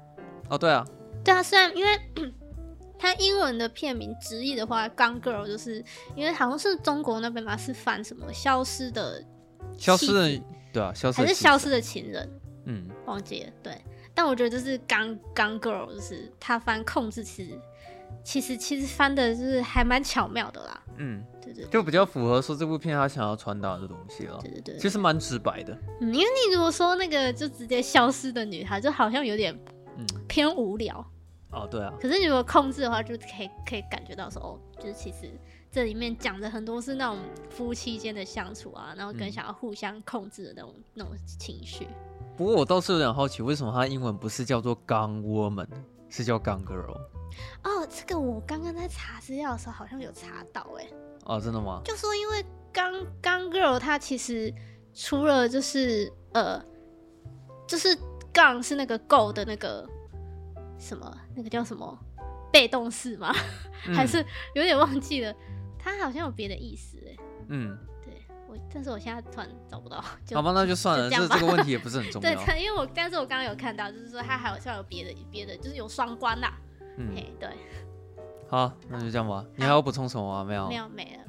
哦，对啊，对啊，虽然因为 它英文的片名直译的话，《Gone Girl》就是因为好像是中国那边嘛，是翻什么消失的。消失的，对啊，消失还是消失的情人，嗯，忘记了，对。但我觉得就是 Gone Gone Girl，就是他翻控制其实其实其实翻的就是还蛮巧妙的啦，嗯，对，对对，就比较符合说这部片他想要传达的东西了，对对对，其实蛮直白的，嗯，因为你如果说那个就直接消失的女孩，就好像有点嗯。偏无聊，哦，对啊，可是你如果控制的话，就可以可以感觉到说哦，就是其实。这里面讲的很多是那种夫妻间的相处啊，然后跟想要互相控制的那种、嗯、那种情绪。不过我倒是有点好奇，为什么它英文不是叫做 Gone Woman，是叫 Gone Girl？哦，这个我刚刚在查资料的时候好像有查到，哎。哦，真的吗？就说因为 Gone Gone Girl 它其实除了就是呃，就是 Gone 是那个 Go 的那个什么，那个叫什么被动式吗？嗯、还是有点忘记了。他好像有别的意思哎，嗯，对我，但是我现在突然找不到，好吧，那就算了，这这个问题也不是很重要。对，因为我但是我刚刚有看到，就是说他好像有别的别的，就是有双关啦，嗯，对，好，那就这样吧。你还要补充什么吗？没有，没有，没了。